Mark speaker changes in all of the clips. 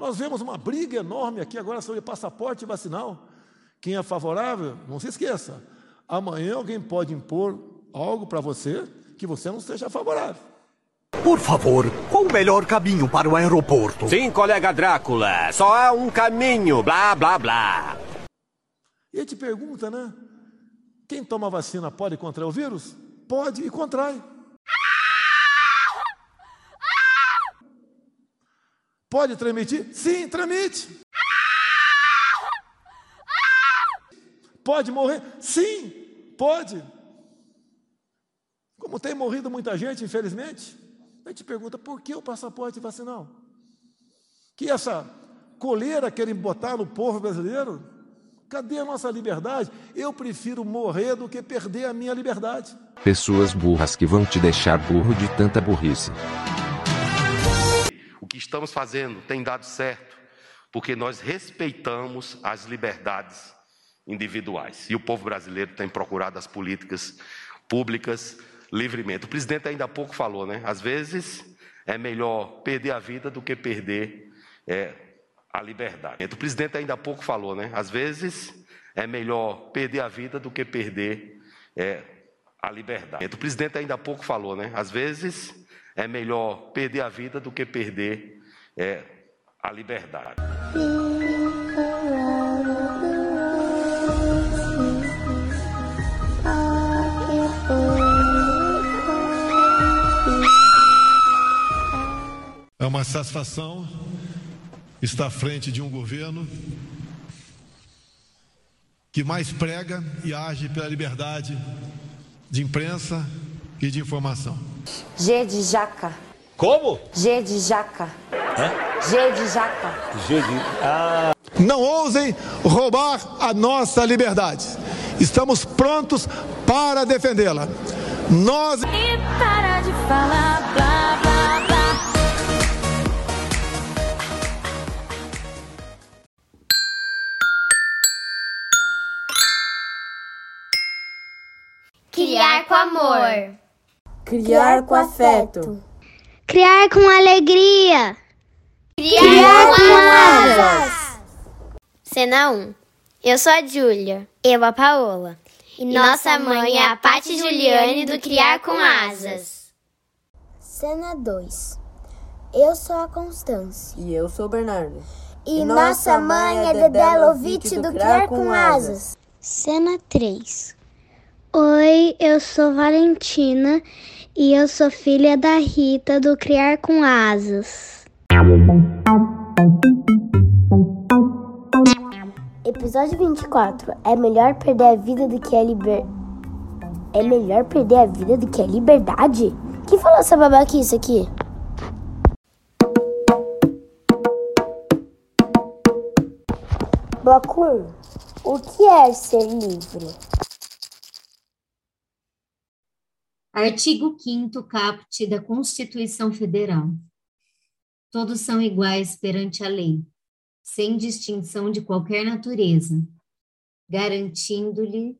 Speaker 1: Nós vemos uma briga enorme aqui agora sobre passaporte vacinal. Quem é favorável, não se esqueça, amanhã alguém pode impor algo para você que você não seja favorável.
Speaker 2: Por favor, qual o melhor caminho para o aeroporto?
Speaker 3: Sim, colega Drácula, só há um caminho, blá, blá, blá.
Speaker 1: E ele te pergunta, né? Quem toma vacina pode contrair o vírus? Pode e contrai. Pode transmitir? Sim, transmite. Pode morrer? Sim, pode. Como tem morrido muita gente, infelizmente, a gente pergunta por que o passaporte vacinal? Que essa coleira querem botar no povo brasileiro? Cadê a nossa liberdade? Eu prefiro morrer do que perder a minha liberdade.
Speaker 4: Pessoas burras que vão te deixar burro de tanta burrice
Speaker 5: que estamos fazendo tem dado certo, porque nós respeitamos as liberdades individuais. E o povo brasileiro tem procurado as políticas públicas livremente. O presidente ainda há pouco falou, né? Às vezes é melhor perder a vida do que perder é, a liberdade. O presidente ainda há pouco falou, né? Às vezes é melhor perder a vida do que perder é, a liberdade. O presidente ainda há pouco falou, né? Às vezes é melhor perder a vida do que perder é, a liberdade.
Speaker 6: É uma satisfação estar à frente de um governo que mais prega e age pela liberdade de imprensa e de informação.
Speaker 7: G de jaca.
Speaker 3: Como?
Speaker 7: G de jaca.
Speaker 3: Hã?
Speaker 7: G de jaca.
Speaker 3: G de. Ah.
Speaker 6: Não ousem roubar a nossa liberdade. Estamos prontos para defendê-la. Nós.
Speaker 8: E para de falar blá blá blá.
Speaker 9: Criar com amor.
Speaker 7: Criar com afeto.
Speaker 10: Criar com alegria.
Speaker 9: Criar, Criar com, com asas. Cena 1. Eu sou a Júlia.
Speaker 10: Eu a Paola.
Speaker 9: E, e nossa mãe é a Pati Juliane do Criar com Asas.
Speaker 10: Cena 2. Eu sou a Constância.
Speaker 7: E eu sou o Bernardo.
Speaker 10: E, e nossa mãe é Dedé Lovitch do Criar com Asas. Cena 3. Oi, eu sou Valentina e eu sou filha da Rita do Criar com Asas. Episódio 24. É melhor perder a vida do que a liber... É melhor perder a vida do que a liberdade? Quem falou essa babaquice aqui? Bloco 1. O que é ser livre?
Speaker 11: Artigo 5 caput da Constituição Federal. Todos são iguais perante a lei, sem distinção de qualquer natureza, garantindo-lhe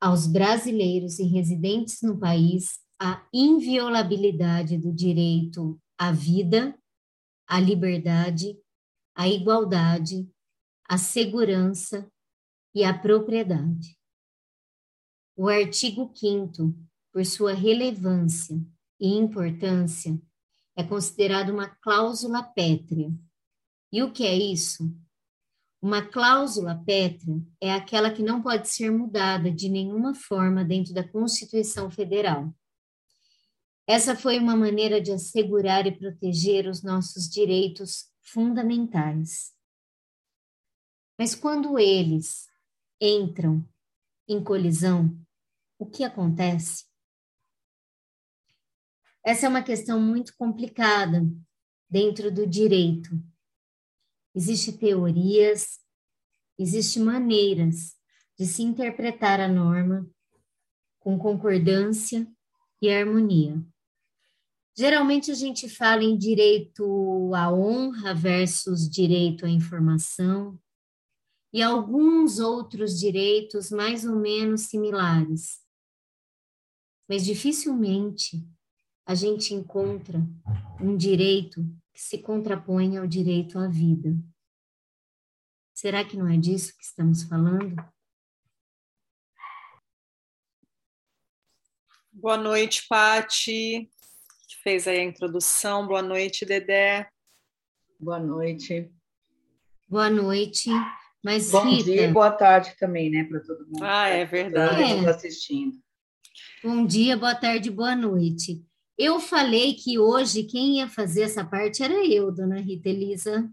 Speaker 11: aos brasileiros e residentes no país a inviolabilidade do direito à vida, à liberdade, à igualdade, à segurança e à propriedade. O artigo 5 por sua relevância e importância, é considerado uma cláusula pétrea. E o que é isso? Uma cláusula pétrea é aquela que não pode ser mudada de nenhuma forma dentro da Constituição Federal. Essa foi uma maneira de assegurar e proteger os nossos direitos fundamentais. Mas quando eles entram em colisão, o que acontece? Essa é uma questão muito complicada dentro do direito. Existem teorias, existem maneiras de se interpretar a norma com concordância e harmonia. Geralmente a gente fala em direito à honra versus direito à informação e alguns outros direitos mais ou menos similares. Mas dificilmente a gente encontra um direito que se contrapõe ao direito à vida. Será que não é disso que estamos falando?
Speaker 12: Boa noite, Pati, que fez aí a introdução. Boa noite, Dedé.
Speaker 13: Boa noite.
Speaker 11: Boa noite. Mas,
Speaker 13: Bom
Speaker 11: Rita,
Speaker 13: dia e boa tarde também, né, para todo mundo.
Speaker 12: Ah, é verdade.
Speaker 11: É.
Speaker 13: assistindo.
Speaker 11: Bom dia, boa tarde, boa noite. Eu falei que hoje quem ia fazer essa parte era eu, dona Rita Elisa.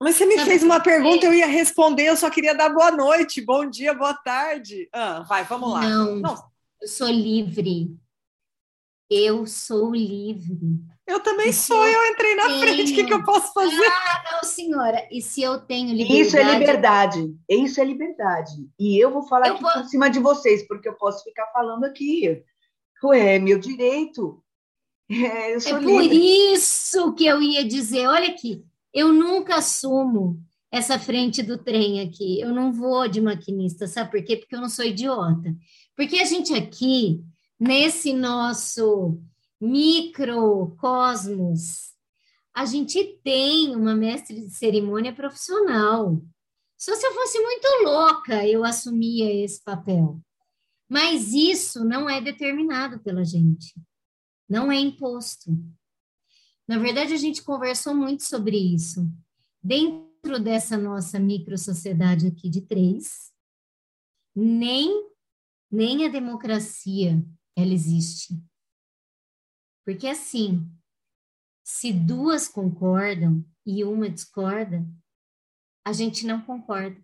Speaker 12: Mas você me
Speaker 11: Sabe
Speaker 12: fez uma pergunta, eu ia responder, eu só queria dar boa noite, bom dia, boa tarde. Ah, vai, vamos lá.
Speaker 11: Não, eu sou livre. Eu sou livre.
Speaker 12: eu também
Speaker 11: E se
Speaker 12: sou,
Speaker 11: eu
Speaker 12: eu entrei na frente, o que,
Speaker 11: tenho-
Speaker 12: que eu posso fazer?
Speaker 11: Ah, não, senhora. E se eu tenho liberdade?
Speaker 13: Isso é liberdade. Isso é liberdade. E eu vou falar
Speaker 11: Eu
Speaker 13: aqui
Speaker 11: posso-
Speaker 13: por cima de vocês, porque eu posso ficar falando aqui. Ué, é meu direito. É,
Speaker 11: É por isso que eu ia dizer, olha aqui, eu nunca assumo essa frente do trem aqui. Eu não vou de maquinista, sabe por quê? Porque eu não sou idiota. Porque a gente aqui, nesse nosso microcosmos, a gente tem uma mestre de cerimônia profissional. Só se eu fosse muito louca, eu assumia esse papel. Mas isso não é determinado pela gente não é imposto. Na verdade, a gente conversou muito sobre isso. Dentro dessa nossa micro-sociedade aqui de três, nem, nem a democracia ela existe. Porque assim, se duas concordam e uma discorda, a gente não concorda.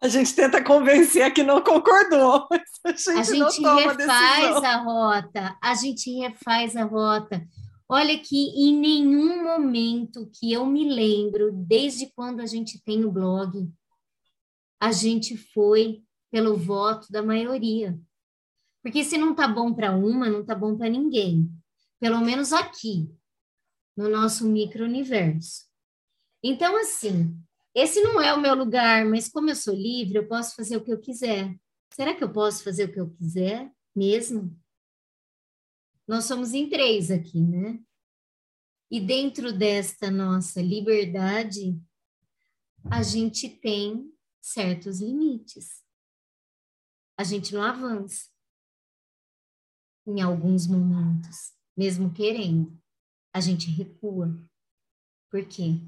Speaker 12: A gente tenta convencer a que não concordou, mas a gente,
Speaker 11: A gente
Speaker 12: não toma
Speaker 11: refaz
Speaker 12: decisão.
Speaker 11: a rota, a gente refaz a rota. Olha que em nenhum momento que eu me lembro, desde quando a gente tem o blog, a gente foi pelo voto da maioria. Porque se não tá bom para uma, não tá bom para ninguém. Pelo menos aqui, no nosso micro-universo. Então, assim, esse não é o meu lugar, mas como eu sou livre, eu posso fazer o que eu quiser. Será que eu posso fazer o que eu quiser mesmo? Nós somos em três aqui, né? E dentro desta nossa liberdade, a gente tem certos limites. A gente não avança em alguns momentos, mesmo querendo. A gente recua. Por quê?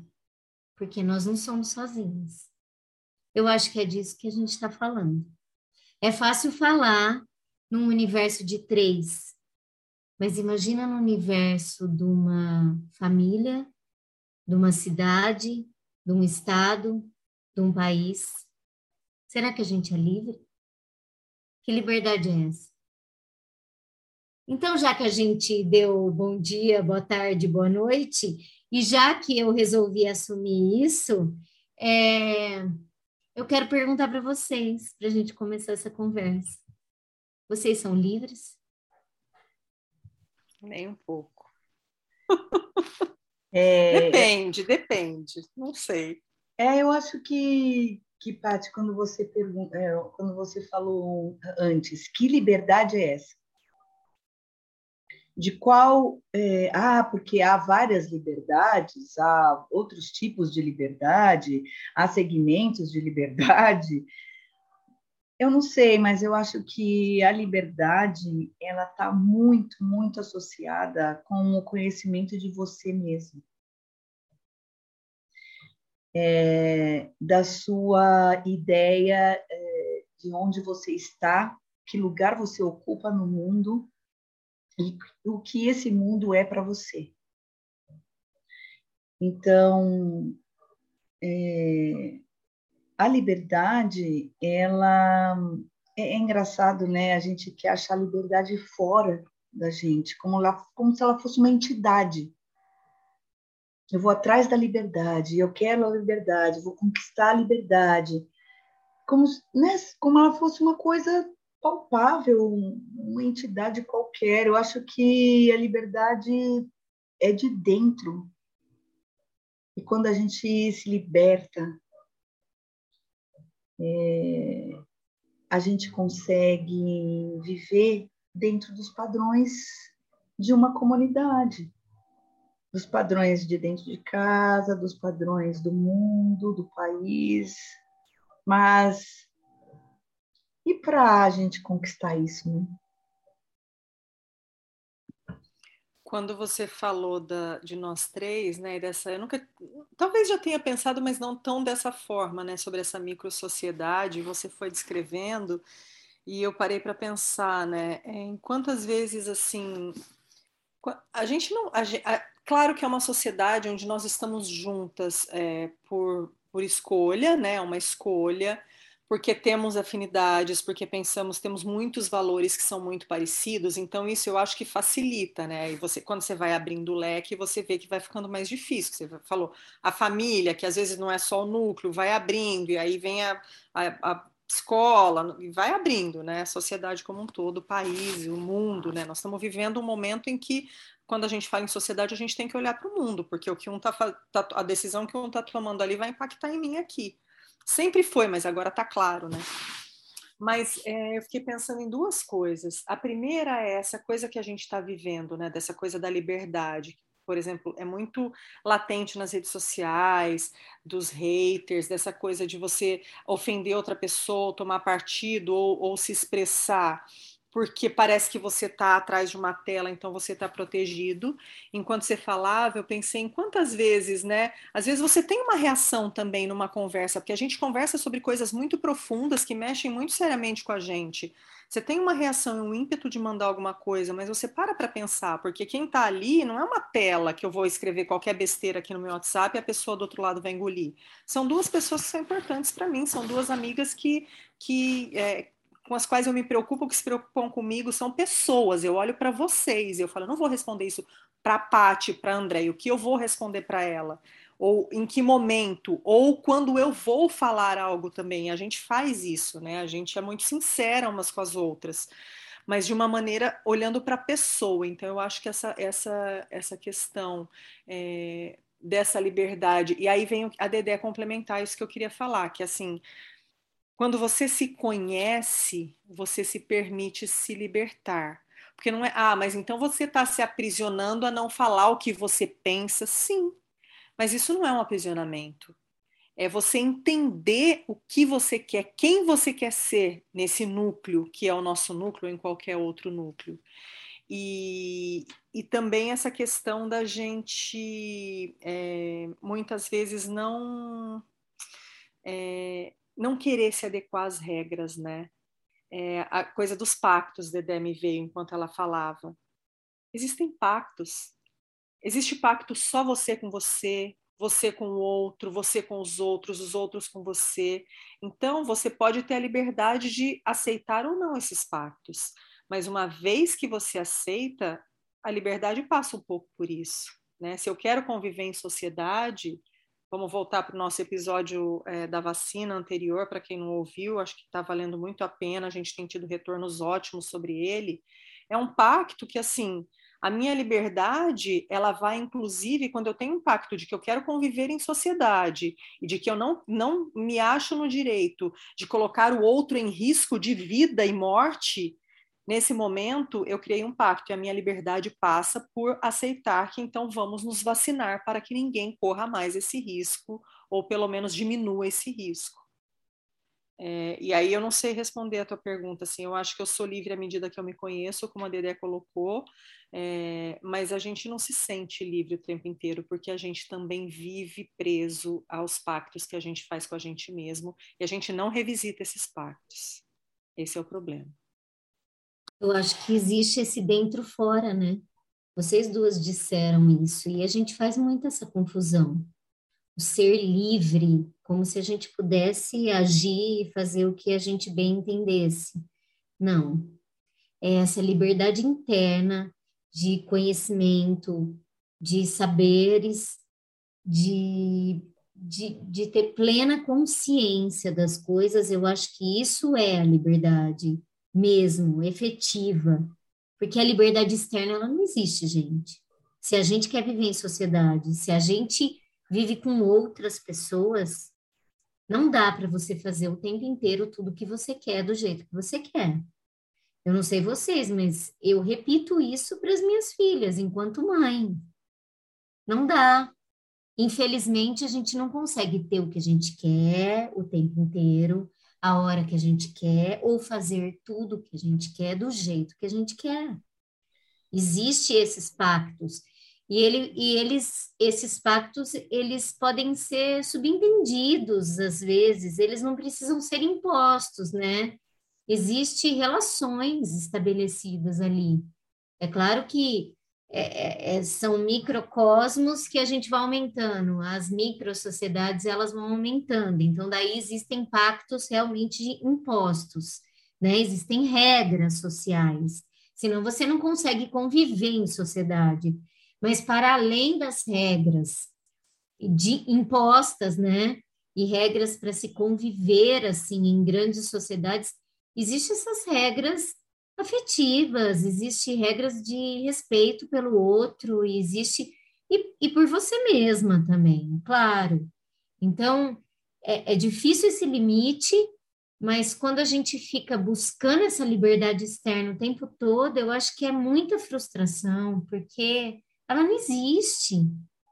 Speaker 11: Porque nós não somos sozinhos. Eu acho que é disso que a gente está falando. É fácil falar num universo de três, mas imagina no universo de uma família, de uma cidade, de um estado, de um país. Será que a gente é livre? Que liberdade é essa? Então, já que a gente deu bom dia, boa tarde, boa noite, e já que eu resolvi assumir isso, é, eu quero perguntar para vocês, para a gente começar essa conversa. Vocês são livres?
Speaker 12: Nem um pouco.
Speaker 13: É,
Speaker 12: Depende, depende. Não sei.
Speaker 13: É, eu acho que, que Paty, quando você pergunta, é, quando você falou antes, que liberdade é essa? De qual? é, ah, porque há várias liberdades, há outros tipos de liberdade, há segmentos de liberdade. Eu não sei, mas eu acho que a liberdade ela está muito, muito associada com o conhecimento de você mesmo. É, da sua ideia é, de onde você está, que lugar você ocupa no mundo e o que esse mundo é para você. Então, é, a liberdade, ela é, é engraçado, né? A gente quer achar a liberdade fora da gente, como, ela, como se ela fosse uma entidade. Eu vou atrás da liberdade, eu quero a liberdade, vou conquistar a liberdade, como, né, como ela fosse uma coisa palpável, uma entidade qualquer. Eu acho que a liberdade é de dentro. E quando a gente se liberta, é, a gente consegue viver dentro dos padrões de uma comunidade. dos padrões de dentro de casa, dos padrões do mundo, do país. Mas e para a gente conquistar isso, né?
Speaker 12: Quando você falou da, de nós três, né, dessa, eu nunca, talvez já tenha pensado, mas não tão dessa forma, né, sobre essa micro sociedade. Você foi descrevendo e eu parei para pensar, né, em quantas vezes assim a gente não, a, a, claro que é uma sociedade onde nós estamos juntas é, por, por escolha, né, uma escolha porque temos afinidades, porque pensamos, temos muitos valores que são muito parecidos, então isso eu acho que facilita, né? E você, quando você vai abrindo o leque, você vê que vai ficando mais difícil. Você falou, a família, que às vezes não é só o núcleo, vai abrindo, e aí vem a, a, a escola, e vai abrindo, né? A sociedade como um todo, o país, o mundo, né? Nós estamos vivendo um momento em que quando a gente fala em sociedade, a gente tem que olhar para o mundo, porque o que um tá, tá, a decisão que um está tomando ali vai impactar em mim aqui. Sempre foi, mas agora está claro, né? Mas é, eu fiquei pensando em duas coisas. A primeira é essa coisa que a gente está vivendo, né? Dessa coisa da liberdade. Por exemplo, é muito latente nas redes sociais, dos haters, dessa coisa de você ofender outra pessoa, tomar partido ou, ou se expressar porque parece que você está atrás de uma tela, então você está protegido. Enquanto você falava, eu pensei em quantas vezes, né? Às vezes você tem uma reação também numa conversa, porque a gente conversa sobre coisas muito profundas que mexem muito seriamente com a gente. Você tem uma reação e um ímpeto de mandar alguma coisa, mas você para para pensar, porque quem está ali não é uma tela que eu vou escrever qualquer besteira aqui no meu WhatsApp e a pessoa do outro lado vai engolir. São duas pessoas que são importantes para mim, são duas amigas que, que é, com as quais eu me preocupo, que se preocupam comigo, são pessoas. Eu olho para vocês, eu falo, não vou responder isso para a Pati, para André, o que eu vou responder para ela? Ou em que momento? Ou quando eu vou falar algo também. A gente faz isso, né? A gente é muito sincera umas com as outras mas de uma maneira olhando para a pessoa. Então, eu acho que essa, essa, essa questão é, dessa liberdade, e aí vem a Dedé complementar isso que eu queria falar, que assim, quando você se conhece, você se permite se libertar. Porque não é, ah, mas então você está se aprisionando a não falar o que você pensa. Sim, mas isso não é um aprisionamento. É você entender o que você quer, quem você quer ser nesse núcleo, que é o nosso núcleo, ou em qualquer outro núcleo. E, e também essa questão da gente é, muitas vezes não é, não querer se adequar às regras, né? É, a coisa dos pactos, Dedé me veio enquanto ela falava. Existem pactos. Existe pacto só você com você, você com o outro, você com os outros, os outros com você. Então, você pode ter a liberdade de aceitar ou não esses pactos. Mas uma vez que você aceita, a liberdade passa um pouco por isso. Né? Se eu quero conviver em sociedade, Vamos voltar para o nosso episódio é, da vacina anterior, para quem não ouviu, acho que está valendo muito a pena, a gente tem tido retornos ótimos sobre ele. É um pacto que, assim, a minha liberdade, ela vai, inclusive, quando eu tenho um pacto de que eu quero conviver em sociedade e de que eu não, não me acho no direito de colocar o outro em risco de vida e morte, Nesse momento, eu criei um pacto e a minha liberdade passa por aceitar que então vamos nos vacinar para que ninguém corra mais esse risco, ou pelo menos diminua esse risco. É, e aí eu não sei responder a tua pergunta, assim, eu acho que eu sou livre à medida que eu me conheço, como a Dedé colocou, é, mas a gente não se sente livre o tempo inteiro, porque a gente também vive preso aos pactos que a gente faz com a gente mesmo, e a gente não revisita esses pactos. Esse é o problema.
Speaker 11: Eu acho que existe esse dentro-fora, né? Vocês duas disseram isso, e a gente faz muito essa confusão. O ser livre, como se a gente pudesse agir e fazer o que a gente bem entendesse. Não. É essa liberdade interna de conhecimento, de saberes, de, de, de ter plena consciência das coisas. Eu acho que isso é a liberdade mesmo, efetiva. Porque a liberdade externa ela não existe, gente. Se a gente quer viver em sociedade, se a gente vive com outras pessoas, não dá para você fazer o tempo inteiro tudo que você quer do jeito que você quer. Eu não sei vocês, mas eu repito isso para as minhas filhas enquanto mãe. Não dá. Infelizmente, a gente não consegue ter o que a gente quer o tempo inteiro, a hora que a gente quer, ou fazer tudo que a gente quer do jeito que a gente quer. Existem esses pactos. E, ele, e eles, esses pactos, eles podem ser subentendidos às vezes, eles não precisam ser impostos, né? Existem relações estabelecidas ali. É claro que é, é, é, são microcosmos que a gente vai aumentando, as microsociedades elas vão aumentando, então daí existem pactos realmente impostos, né? Existem regras sociais, senão você não consegue conviver em sociedade. Mas para além das regras de impostas, né? E regras para se conviver assim em grandes sociedades, existem essas regras afetivas, existe regras de respeito pelo outro, e existe e, e por você mesma também, claro. Então é, é difícil esse limite, mas quando a gente fica buscando essa liberdade externa o tempo todo, eu acho que é muita frustração, porque ela não existe.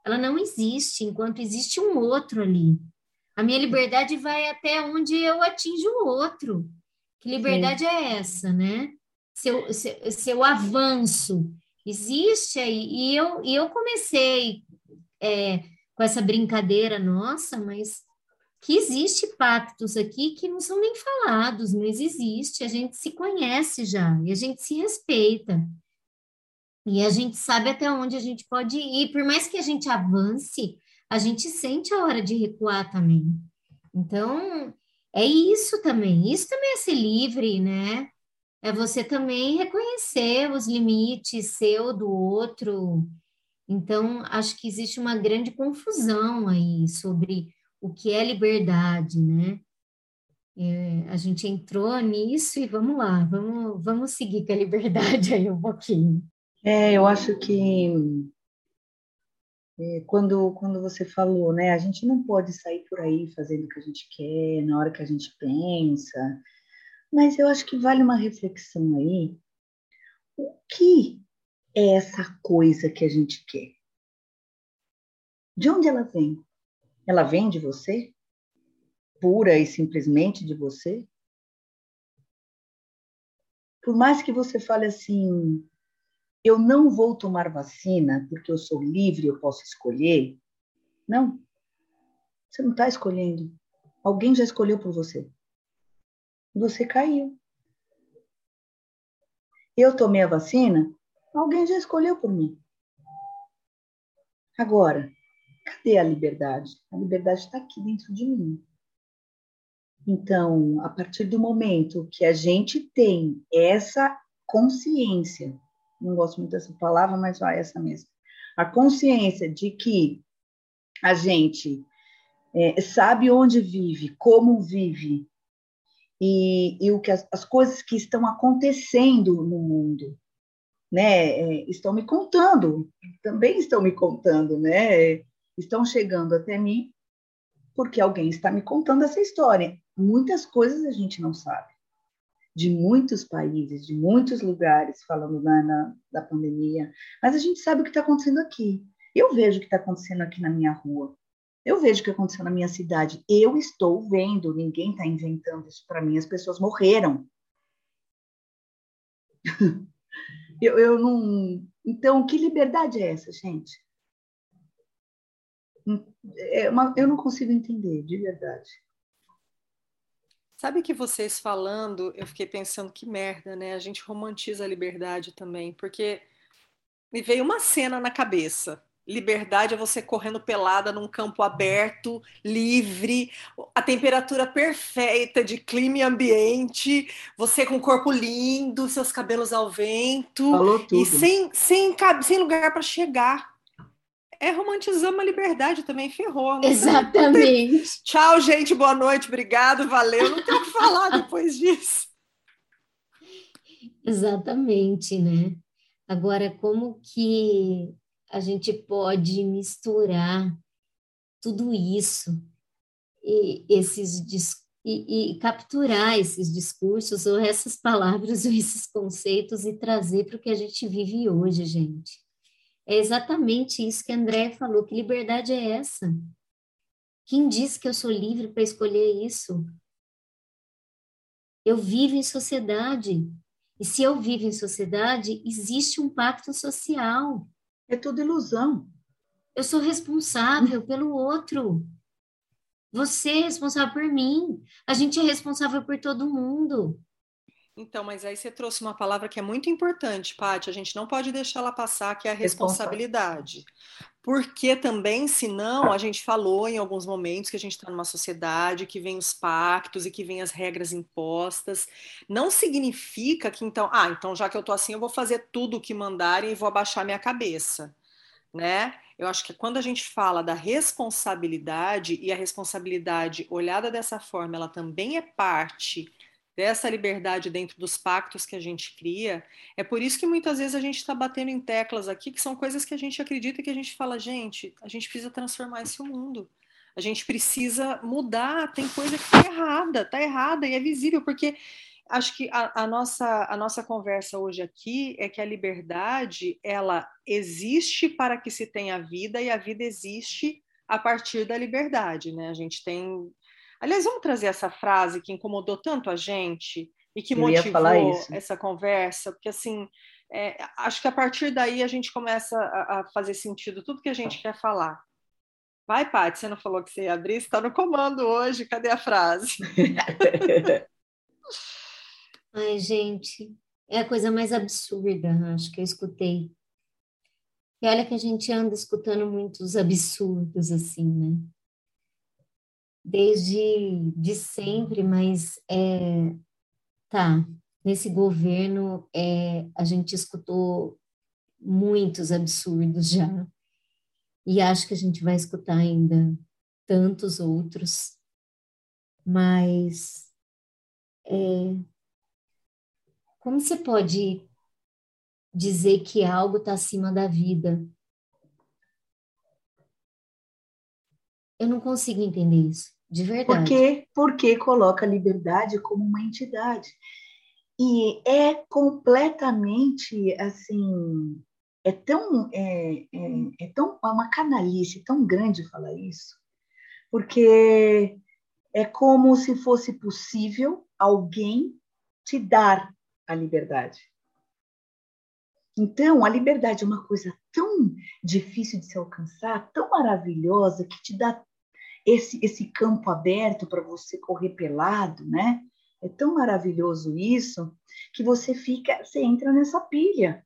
Speaker 11: Ela não existe enquanto existe um outro ali. A minha liberdade vai até onde eu atinjo o outro. Que liberdade Sim. é essa, né? Seu, seu, avanço existe aí. E eu, e eu comecei é, com essa brincadeira nossa, mas que existe pactos aqui que não são nem falados, mas existe, a gente se conhece já, e a gente se respeita. E a gente sabe até onde a gente pode ir, por mais que a gente avance, a gente sente a hora de recuar também. Então, é isso também, isso também é ser livre, né? É você também reconhecer os limites seu do outro. Então, acho que existe uma grande confusão aí sobre o que é liberdade, né? É, a gente entrou nisso e vamos lá, vamos, vamos seguir com a liberdade aí um pouquinho.
Speaker 13: É, eu acho que é, quando, quando você falou, né, a gente não pode sair por aí fazendo o que a gente quer, na hora que a gente pensa, mas eu acho que vale uma reflexão aí. O que é essa coisa que a gente quer? De onde ela vem? Ela vem de você? Pura e simplesmente de você? Por mais que você fale assim, eu não vou tomar vacina porque eu sou livre, eu posso escolher. Não. Você não está escolhendo. Alguém já escolheu por você você caiu. Eu tomei a vacina, alguém já escolheu por mim. Agora, cadê a liberdade? A liberdade está aqui dentro de mim. Então, a partir do momento que a gente tem essa consciência, não gosto muito dessa palavra, mas é essa mesmo, a consciência de que a gente é, sabe onde vive, como vive, e, e o que as, as, coisas que estão acontecendo no mundo, né? É, estão me contando, também estão me contando, né? Estão chegando até mim porque alguém está me contando essa história. Muitas coisas a gente não sabe. De muitos países, de muitos lugares, falando na, na da pandemia, mas a gente sabe o que está acontecendo aqui. Eu vejo o que está acontecendo aqui na minha rua. Eu vejo o que aconteceu na minha cidade. Eu estou vendo, ninguém está inventando isso para mim. As pessoas morreram. eu, eu não. Então, que liberdade é essa, gente? É uma, eu não consigo entender, de verdade.
Speaker 12: Sabe que vocês falando, eu fiquei pensando que merda, né? A gente romantiza a liberdade também, porque me veio uma cena na cabeça. Liberdade é você correndo pelada num campo aberto, livre, a temperatura perfeita de clima e ambiente, você com o corpo lindo, seus cabelos ao vento e sem, sem, sem lugar para chegar. É romantizar uma liberdade também, ferrou.
Speaker 11: Exatamente.
Speaker 12: Tchau, gente, boa noite, obrigado, valeu. Não tenho o que falar depois disso.
Speaker 11: Exatamente, né? Agora, como que a gente pode misturar tudo isso e esses e, e, capturar esses discursos ou essas palavras ou esses conceitos e trazer para o que a gente vive hoje, gente. É exatamente isso que André falou. Que liberdade é essa? Quem disse que eu sou livre para escolher isso? Eu vivo em sociedade. E se eu vivo em sociedade, existe um pacto social.
Speaker 13: É tudo ilusão.
Speaker 11: Eu sou responsável pelo outro. Você é responsável por mim. A gente é responsável por todo mundo.
Speaker 12: Então, mas aí você trouxe uma palavra que é muito importante, Paty, a gente não pode deixar ela passar, que é a responsabilidade. Porque também, senão, a gente falou em alguns momentos que a gente está numa sociedade, que vem os pactos e que vem as regras impostas. Não significa que, então, ah, então já que eu estou assim, eu vou fazer tudo o que mandarem e vou abaixar minha cabeça, né? Eu acho que quando a gente fala da responsabilidade, e a responsabilidade olhada dessa forma, ela também é parte dessa liberdade dentro dos pactos que a gente cria. É por isso que muitas vezes a gente está batendo em teclas aqui, que são coisas que a gente acredita que a gente fala, gente, a gente precisa transformar esse mundo. A gente precisa mudar, tem coisa que está errada, está errada e é visível, porque acho que a, a, nossa, a nossa conversa hoje aqui é que a liberdade ela existe para que se tenha vida e a vida existe a partir da liberdade, né? A gente tem Aliás, vamos trazer essa frase que incomodou tanto a gente e que Eu motivou essa conversa, porque assim, é, acho que a partir daí a gente começa a, a, fazer sentido tudo que a gente quer falar. Vai, Paty, você não falou que você ia abrir, você está no comando hoje, cadê a frase?
Speaker 11: Ai, gente, é a coisa mais absurda, acho que eu escutei. E olha que a gente anda escutando muitos absurdos assim, né? Desde de sempre, mas é, tá, nesse governo é, a gente escutou muitos absurdos já, e acho que a gente vai escutar ainda tantos outros, mas é, como você pode dizer que algo está acima da vida Eu não consigo entender isso, de verdade.
Speaker 13: Porque, porque coloca a liberdade como uma entidade. E é completamente, assim, é tão, é, é, é tão, é uma canalice tão grande falar isso, porque é como se fosse possível alguém te dar a liberdade. Então, a liberdade é uma coisa tão difícil de se alcançar, tão maravilhosa, que te dá esse, esse campo aberto para você correr pelado, né? É tão maravilhoso isso que você fica, você entra nessa pilha.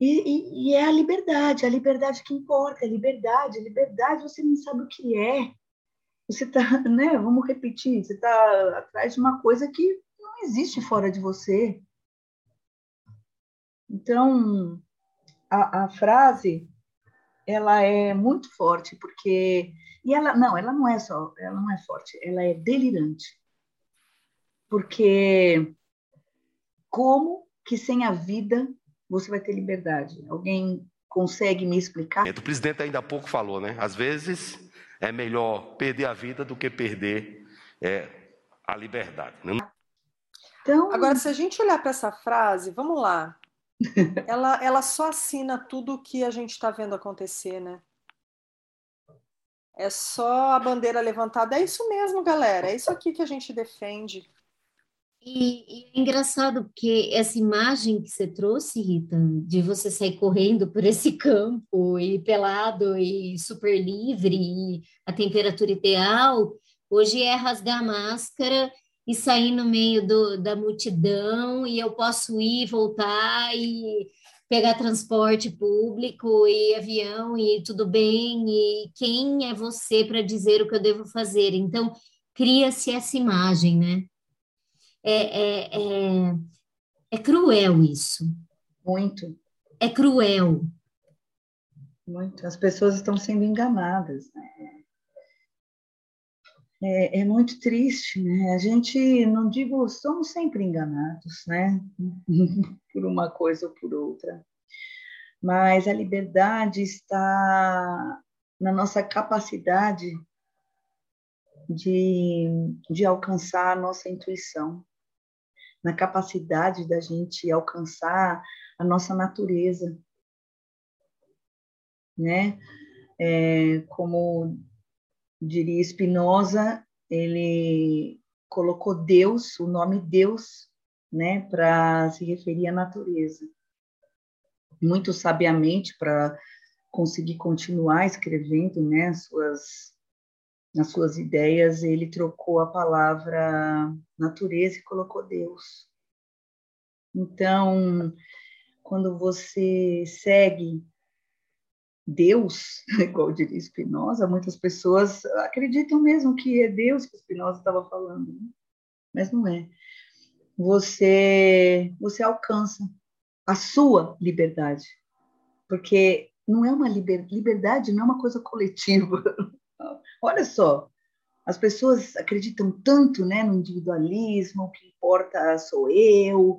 Speaker 13: E, e, e, é a liberdade, a liberdade que importa, a liberdade, a liberdade você não sabe o que é. Você está, né? Vamos repetir, você está atrás de uma coisa que não existe fora de você. Então, a, a frase, ela é muito forte, porque e ela não, ela não é só, ela não é forte, ela é delirante. Porque como que sem a vida você vai ter liberdade? Alguém consegue me explicar?
Speaker 5: O presidente ainda há pouco falou, né? Às vezes é melhor perder a vida do que perder é, a liberdade. Né?
Speaker 12: Então... Agora, se a gente olhar para essa frase, vamos lá. Ela, ela só assina tudo o que a gente está vendo acontecer, né? É só a bandeira levantada. É isso mesmo, galera. É isso aqui que a gente defende.
Speaker 11: E, e, é engraçado porque essa imagem que você trouxe, Rita, de você sair correndo por esse campo e pelado e super livre, e a temperatura ideal, hoje é rasgar a máscara e sair no meio do, da multidão e eu posso ir, voltar e pegar transporte público e avião e tudo bem, e quem é você para dizer o que eu devo fazer? Então, cria-se essa imagem, né? É, é, é, é cruel isso.
Speaker 13: Muito.
Speaker 11: É cruel.
Speaker 13: Muito. As pessoas estão sendo enganadas. Né? É, é, muito triste, né? A gente, não digo, somos sempre enganados, né? por uma coisa ou por outra. Mas a liberdade está na nossa capacidade de, de alcançar a nossa intuição, na capacidade da gente alcançar a nossa natureza. né? É, como diria Spinoza, ele colocou Deus, o nome Deus, né, para se referir à natureza. Muito sabiamente para conseguir continuar escrevendo, né, suas nas suas ideias, ele trocou a palavra natureza e colocou Deus. Então, quando você segue Deus, igual diria Spinoza, muitas pessoas acreditam mesmo que é Deus que Spinoza estava falando, né? mas não é. Você, você alcança a sua liberdade, porque não é uma liber, liberdade, não é uma coisa coletiva. Olha só, as pessoas acreditam tanto, né, no individualismo, o que importa sou eu,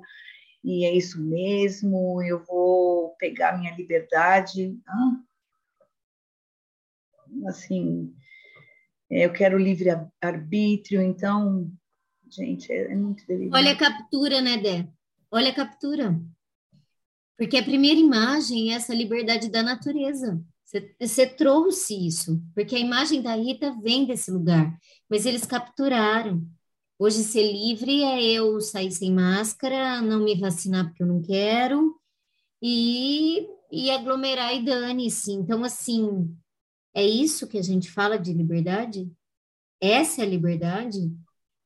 Speaker 13: e é isso mesmo, eu vou pegar minha liberdade. Ah, assim, é, eu quero livre arbítrio, então, gente, é, é muito delícia.
Speaker 11: Olha a captura, né, Dé? Olha a captura. Porque a primeira imagem é essa liberdade da natureza. Você trouxe isso, porque a imagem da Rita vem desse lugar, mas eles capturaram. Hoje, ser livre é eu sair sem máscara, não me vacinar porque eu não quero, e, e aglomerar e dane-se. Então, assim, é isso que a gente fala de liberdade? Essa é a liberdade?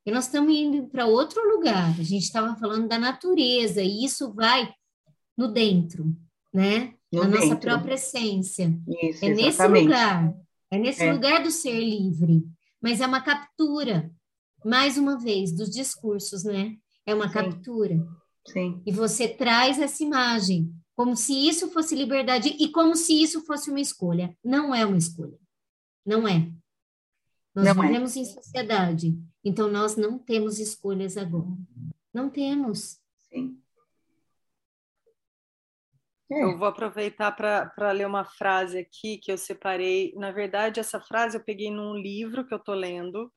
Speaker 11: E nós estamos indo para outro lugar. A gente estava falando da natureza, e isso vai no dentro, né? No Na dentro. nossa própria essência. Isso, é exatamente. nesse lugar. É nesse é. lugar do ser livre. Mas é uma captura, mais uma vez, dos discursos, né? É uma Sim. captura.
Speaker 13: Sim.
Speaker 11: E você traz essa imagem como se isso fosse liberdade e como se isso fosse uma escolha. Não é uma escolha. Não é. Nós não é. vivemos é. em sociedade, então nós não temos escolhas agora. Não temos.
Speaker 13: Sim.
Speaker 12: É. Eu vou aproveitar para ler uma frase aqui que eu separei. Na verdade, essa frase eu peguei num livro que eu estou lendo,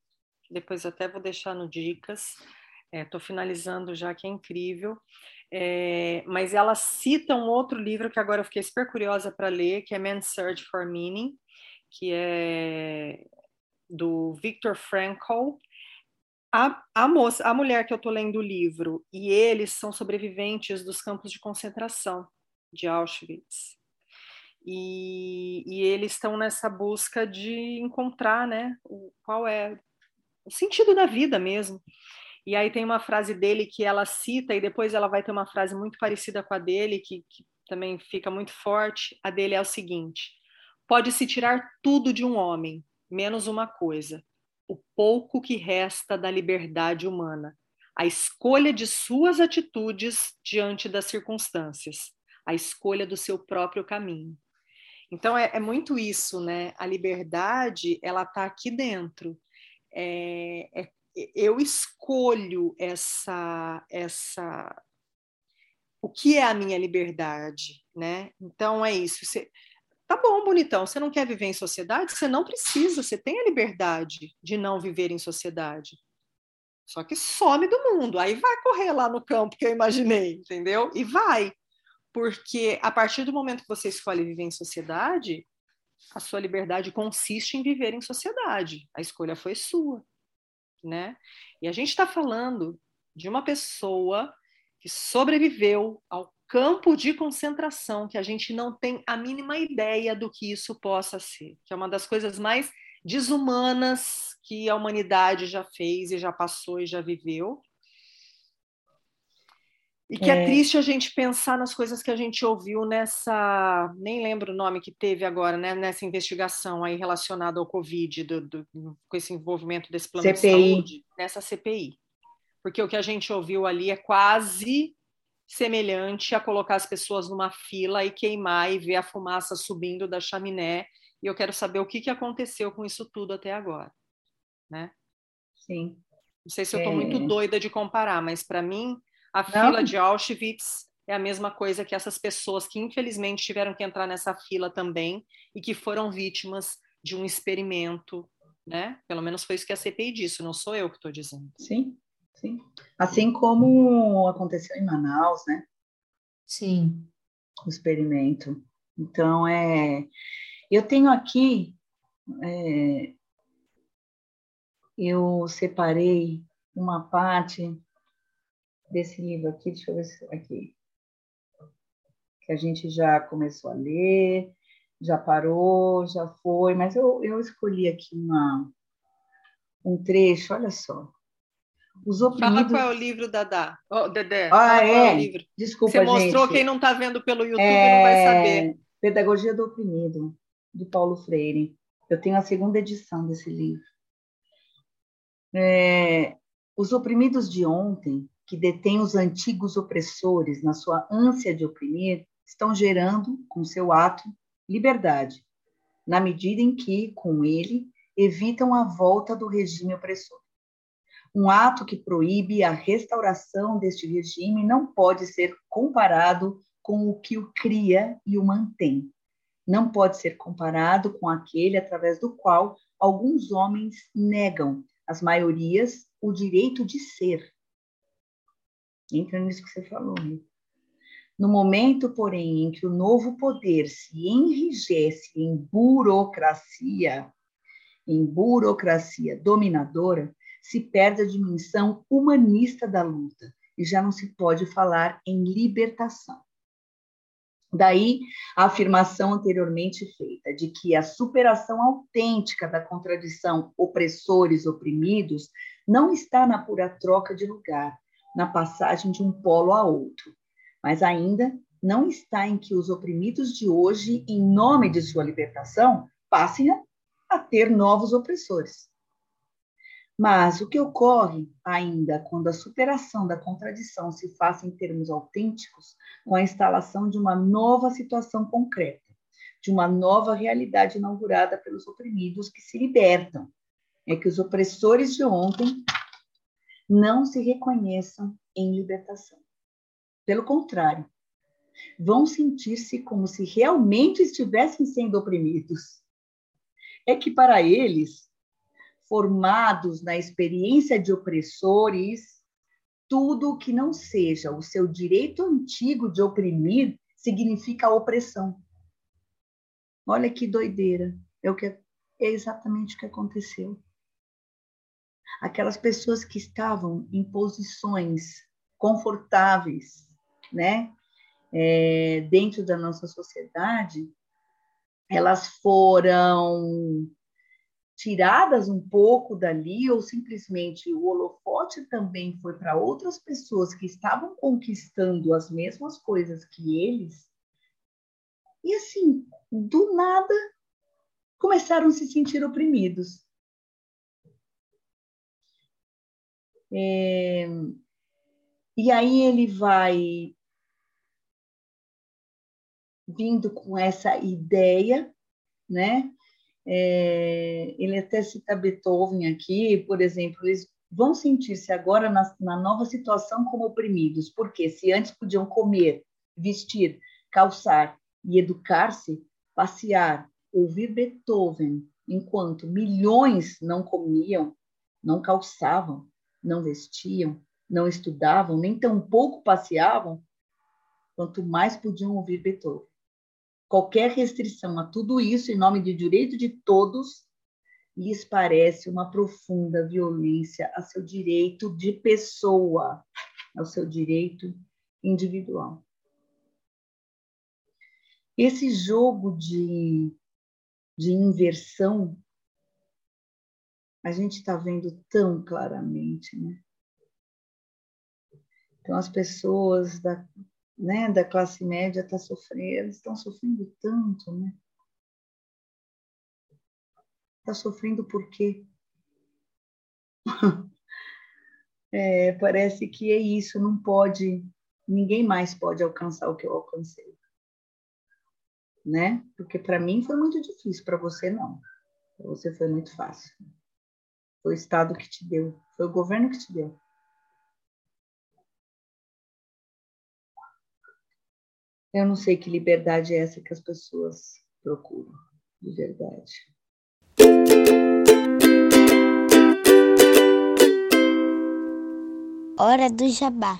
Speaker 12: depois até vou deixar no Dicas. Estou é, finalizando já, que é incrível. É, mas ela cita um outro livro que agora eu fiquei super curiosa para ler, que é Man's Search for Meaning, que é do Viktor Frankl. A, a, moça, a mulher que eu estou lendo o livro e eles são sobreviventes dos campos de concentração de Auschwitz. E, e eles estão nessa busca de encontrar né, o, qual é o sentido da vida mesmo. E aí tem uma frase dele que ela cita, e depois ela vai ter uma frase muito parecida com a dele, que, que também fica muito forte. A dele é o seguinte: pode-se tirar tudo de um homem, menos uma coisa: o pouco que resta da liberdade humana, a escolha de suas atitudes diante das circunstâncias, a escolha do seu próprio caminho. Então é, é muito isso, né? A liberdade ela está aqui dentro. É, é eu escolho essa essa o que é a minha liberdade, né? Então é isso. Você, tá bom, bonitão. Você não quer viver em sociedade? Você não precisa. Você tem a liberdade de não viver em sociedade. Só que some do mundo. Aí vai correr lá no campo que eu imaginei, entendeu? E vai. Porque a partir do momento que você escolhe viver em sociedade, a sua liberdade consiste em viver em sociedade. A escolha foi sua né? E a gente está falando de uma pessoa que sobreviveu ao campo de concentração, que a gente não tem a mínima ideia do que isso possa ser, que é uma das coisas mais desumanas que a humanidade já fez e já passou e já viveu. E que é. é. triste a gente pensar nas coisas que a gente ouviu nessa, nem lembro o nome que teve agora, né, nessa investigação aí relacionada ao Covid, do, do, com esse envolvimento desse plano CPI. de saúde, nessa CPI. Porque o que a gente ouviu ali é quase semelhante a colocar as pessoas numa fila e queimar e ver a fumaça subindo da chaminé. E eu quero saber o que, que aconteceu com isso tudo até agora, né?
Speaker 13: Sim.
Speaker 12: Não sei se eu estou é... muito doida de comparar, mas para mim a Não. fila de Auschwitz é a mesma coisa que essas pessoas que infelizmente tiveram que entrar nessa fila também e que foram vítimas de um experimento, né? Pelo menos foi isso que a CPI disse, não sou eu que estou dizendo.
Speaker 13: Sim, sim. Assim como aconteceu em Manaus, né?
Speaker 11: Sim.
Speaker 13: O experimento. Então, é, Eu tenho aqui, é, eu separei uma parte desse livro aqui, deixa eu ver se aqui, que a gente já começou a ler, já parou, já foi, mas eu, eu escolhi aqui uma, um trecho, olha só.
Speaker 12: Os oprimidos... Fala qual é o livro, Dadá. Oh, Dedé.
Speaker 13: Ah, é?
Speaker 12: é livro.
Speaker 13: Desculpa,
Speaker 12: Você mostrou,
Speaker 13: gente.
Speaker 12: quem não está vendo pelo YouTube
Speaker 13: é...
Speaker 12: não vai saber.
Speaker 13: Pedagogia do Oprimido, de Paulo Freire. Eu tenho a segunda edição desse livro. É... Os oprimidos de ontem, que detêm os antigos opressores na sua ânsia de oprimir, estão gerando, com seu ato, liberdade, na medida em que, com ele, evitam a volta do regime opressor. Um ato que proíbe a restauração deste regime não pode ser comparado com o que o cria e o mantém. Não pode ser comparado com aquele através do qual alguns homens negam às maiorias o direito de ser. Entra nisso que você falou, Rita. No momento, porém, em que o novo poder se enrijece em burocracia, em burocracia dominadora, se perde a dimensão humanista da luta e já não se pode falar em libertação. Daí a afirmação anteriormente feita de que a superação autêntica da contradição opressores-oprimidos não está na pura troca de lugar, na passagem de um polo a outro, mas ainda não está em que os oprimidos de hoje, em nome de sua libertação, passem a, ter novos opressores. Mas o que ocorre ainda quando a superação da contradição se faz em termos autênticos, com a instalação de uma nova situação concreta, de uma nova realidade inaugurada pelos oprimidos que se libertam, é que os opressores de ontem não se reconheçam em libertação. Pelo contrário, vão sentir-se como se realmente estivessem sendo oprimidos. É que para eles formados na experiência de opressores, tudo que não seja o seu direito antigo de oprimir significa opressão. Olha que doideira. É, o que, é exatamente o que aconteceu. Aquelas pessoas que estavam em posições confortáveis, né, é, dentro da nossa sociedade, elas foram tiradas um pouco dali, ou simplesmente o holofote também foi para outras pessoas que estavam conquistando as mesmas coisas que eles, e assim, do nada, começaram a se sentir oprimidos. É... E aí ele vai vindo com essa ideia, né? É, ele até cita Beethoven aqui, por exemplo, eles vão sentir-se agora na, na, nova situação como oprimidos, porque se antes podiam comer, vestir, calçar e educar-se, passear, ouvir Beethoven, enquanto milhões não comiam, não calçavam, não vestiam, não estudavam, nem tampouco passeavam, quanto mais podiam ouvir Beethoven qualquer restrição a tudo isso em nome de direito de todos lhes parece uma profunda violência a seu direito de pessoa, ao seu direito individual. Esse jogo de, de inversão a gente está vendo tão claramente, né? Então, as pessoas da, né, da classe média está sofrendo, estão sofrendo tanto, né? Está sofrendo por quê? é, parece que é isso, não pode, ninguém mais pode alcançar o que eu alcancei. Né? Porque para mim foi muito difícil, para você não. Para você foi muito fácil. Foi o Estado que te deu, foi o governo que te deu. Eu não sei que liberdade é essa que as pessoas procuram, de verdade.
Speaker 10: Hora do jabá.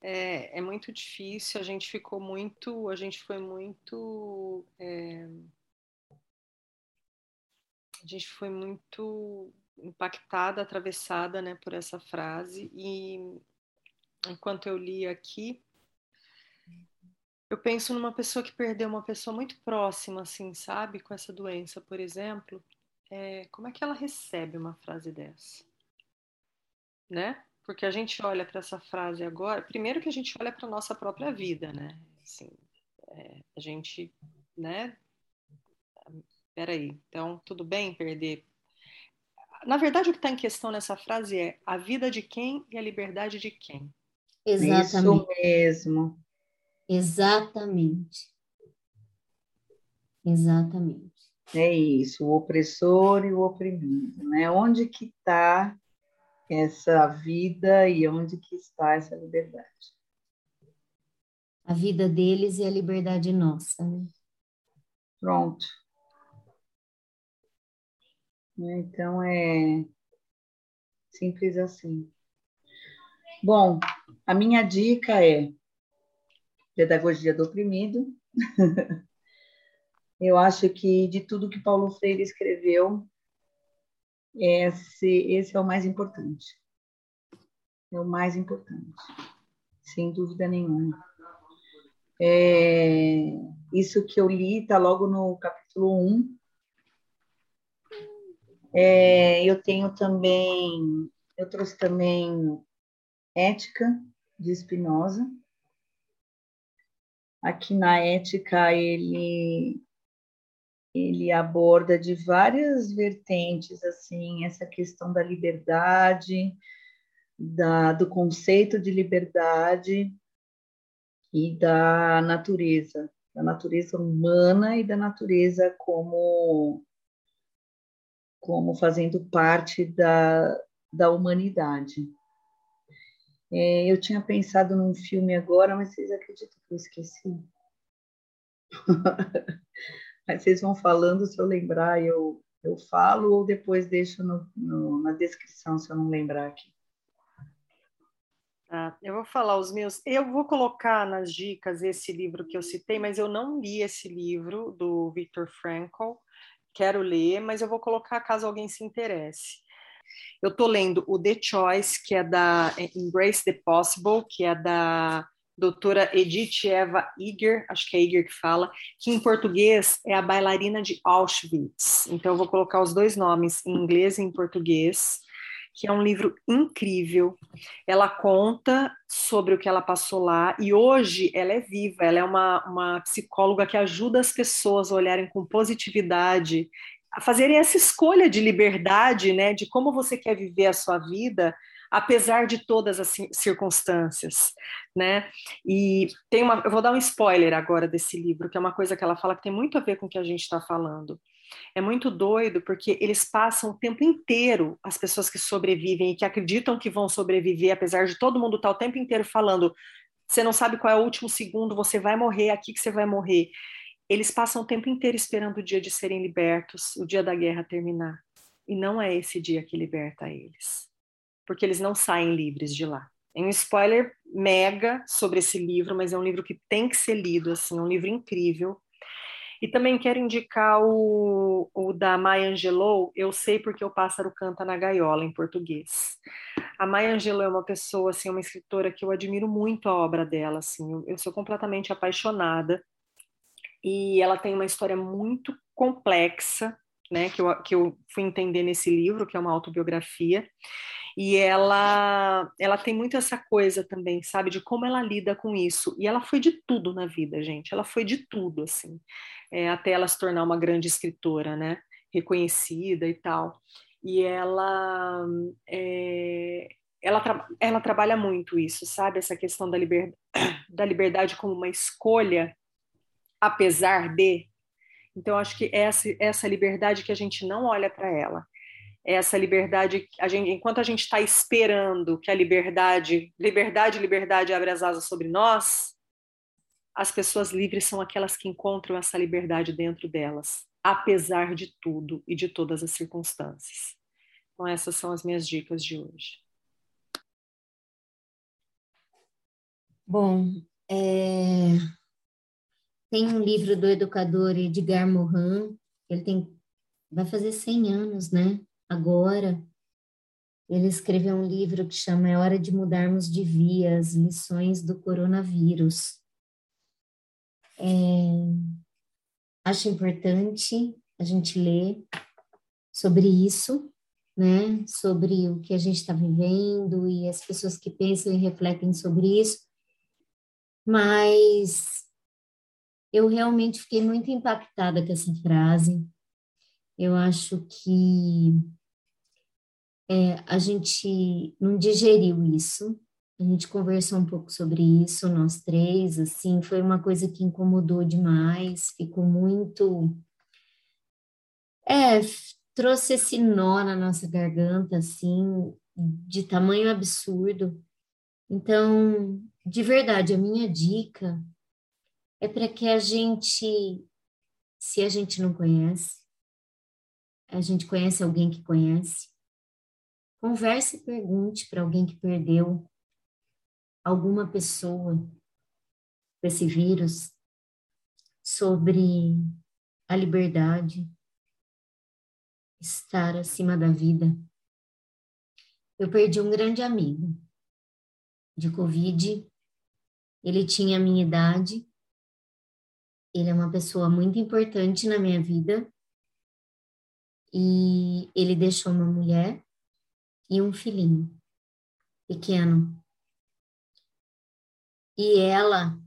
Speaker 12: É, é muito difícil, a gente ficou muito, a gente foi muito. É, a gente foi muito impactada, atravessada né, por essa frase, e enquanto eu li aqui, eu penso numa pessoa que perdeu uma pessoa muito próxima, assim, sabe, com essa doença, por exemplo, é, como é que ela recebe uma frase dessa? Né? Porque a gente olha para essa frase agora, primeiro que a gente olha para a nossa própria vida, né? Assim, é, a gente, né? Peraí, então tudo bem perder. Na verdade, o que está em questão nessa frase é a vida de quem e a liberdade de quem.
Speaker 11: Exatamente.
Speaker 13: Isso mesmo.
Speaker 11: Exatamente. Exatamente.
Speaker 13: É isso, o opressor e o oprimido, né? Onde que está essa vida e onde que está essa liberdade?
Speaker 11: A vida deles e a liberdade nossa, né?
Speaker 13: Pronto. Então é simples assim. Bom, a minha dica é Pedagogia do Oprimido. Eu acho que de tudo que Paulo Freire escreveu, esse, esse é o mais importante. É o mais importante, sem dúvida nenhuma. É, isso que eu li está logo no capítulo 1. É, eu tenho também, eu trouxe também Ética, de Spinoza. Aqui na Ética, ele ele aborda de várias vertentes assim essa questão da liberdade, da, do conceito de liberdade e da natureza, da natureza humana e da natureza como como fazendo parte da, da humanidade. É, eu tinha pensado num filme agora, mas vocês acreditam que eu esqueci? Aí vocês vão falando, se eu lembrar, eu, eu falo, ou depois deixo no, no, na descrição, se eu não lembrar aqui.
Speaker 12: Ah, eu vou falar os meus. Eu vou colocar nas dicas esse livro que eu citei, mas eu não li esse livro do Viktor Frankl. Quero ler, mas eu vou colocar caso alguém se interesse. Eu estou lendo o The Choice, que é da Embrace the Possible, que é da doutora Edith Eva Iger, acho que é Iger que fala, que em português é a bailarina de Auschwitz. Então eu vou colocar os dois nomes em inglês e em português, que é um livro incrível. Ela conta sobre o que ela passou lá e hoje ela é viva, ela é uma, uma psicóloga que ajuda as pessoas a olharem com positividade a fazerem essa escolha de liberdade, né, de como você quer viver a sua vida, apesar de todas as circunstâncias, né? E tem uma, eu vou dar um spoiler agora desse livro, que é uma coisa que ela fala que tem muito a ver com o que a gente está falando. É muito doido porque eles passam o tempo inteiro, as pessoas que sobrevivem e que acreditam que vão sobreviver, apesar de todo mundo estar tá o tempo inteiro falando, você não sabe qual é o último segundo, você vai morrer, aqui que você vai morrer. Eles passam o tempo inteiro esperando o dia de serem libertos, o dia da guerra terminar. E não é esse dia que liberta eles porque eles não saem livres de lá. Tem um spoiler mega sobre esse livro, mas é um livro que tem que ser lido, assim, é um livro incrível. E também quero indicar o, o da Maya Angelou, Eu Sei Porque o Pássaro Canta na Gaiola, em português. A Maya Angelou é uma pessoa, assim, uma escritora que eu admiro muito a obra dela, assim, eu sou completamente apaixonada. E ela tem uma história muito complexa, né, que eu, que eu fui entender nesse livro, que é uma autobiografia. E ela, ela tem muito essa coisa também, sabe, de como ela lida com isso. E ela foi de tudo na vida, gente. Ela foi de tudo, assim, é, até ela se tornar uma grande escritora, né, reconhecida e tal. E ela, é, ela, tra ela trabalha muito isso, sabe? Essa questão da, liber da liberdade como uma escolha, apesar de. Então, acho que essa, essa liberdade que a gente não olha para ela, essa liberdade, a gente, enquanto a gente está esperando que a liberdade, liberdade, liberdade abre as asas sobre nós, as pessoas livres são aquelas que encontram essa liberdade dentro delas, apesar de tudo e de todas as circunstâncias. Então, essas são as minhas dicas de hoje.
Speaker 11: Bom, é... tem um livro do educador Edgar Morin, ele tem, vai fazer 100 anos, né? Agora, ele escreveu um livro que chama É Hora de Mudarmos de Via, as lições do coronavírus. É, acho importante a gente ler sobre isso, né? Sobre o que a gente está vivendo e as pessoas que pensam e refletem sobre isso. Mas eu realmente fiquei muito impactada com essa frase. Eu acho que é, a gente não digeriu isso, a gente conversou um pouco sobre isso, nós três, assim, foi uma coisa que incomodou demais, ficou muito. É, trouxe esse nó na nossa garganta, assim, de tamanho absurdo. Então, de verdade, a minha dica é para que a gente, se a gente não conhece, a gente conhece alguém que conhece, converse e pergunte para alguém que perdeu alguma pessoa desse vírus sobre a liberdade, estar acima da vida. Eu perdi um grande amigo de Covid. Ele tinha a minha idade. Ele é uma pessoa muito importante na minha vida. E ele deixou uma mulher e um filhinho pequeno e ela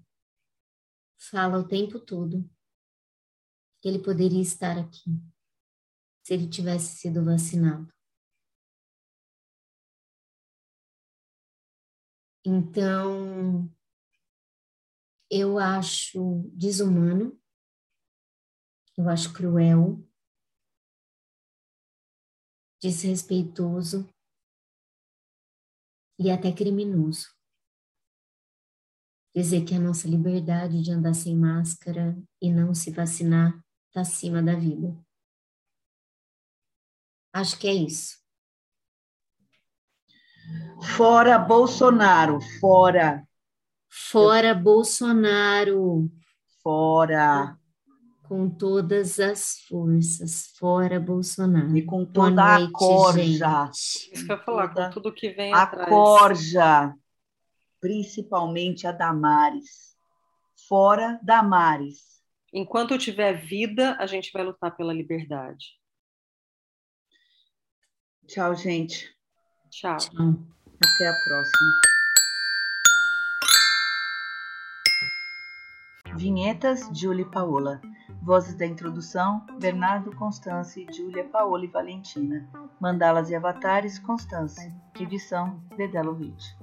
Speaker 11: fala o tempo todo que ele poderia estar aqui se ele tivesse sido vacinado. Então, eu acho desumano, eu acho cruel, desrespeitoso e até criminoso dizer que a nossa liberdade de andar sem máscara e não se vacinar está acima da vida. Acho que é isso.
Speaker 13: Fora Bolsonaro, fora.
Speaker 11: Fora Bolsonaro.
Speaker 13: Fora.
Speaker 11: Com todas as forças, fora Bolsonaro.
Speaker 13: E com toda noite, a corja.
Speaker 12: Gente. Isso que eu ia falar, com tudo que vem
Speaker 13: a
Speaker 12: atrás.
Speaker 13: A corja principalmente a Damares. Fora Damares.
Speaker 12: Enquanto tiver vida, a gente vai lutar pela liberdade.
Speaker 13: Tchau, gente.
Speaker 12: Tchau.
Speaker 11: Tchau.
Speaker 13: Até a próxima. Vinhetas Julie Paola. Vozes da introdução: Bernardo Constance, Júlia Paola e Valentina. Mandalas e avatares: Constance. Edição: Dedelovitch.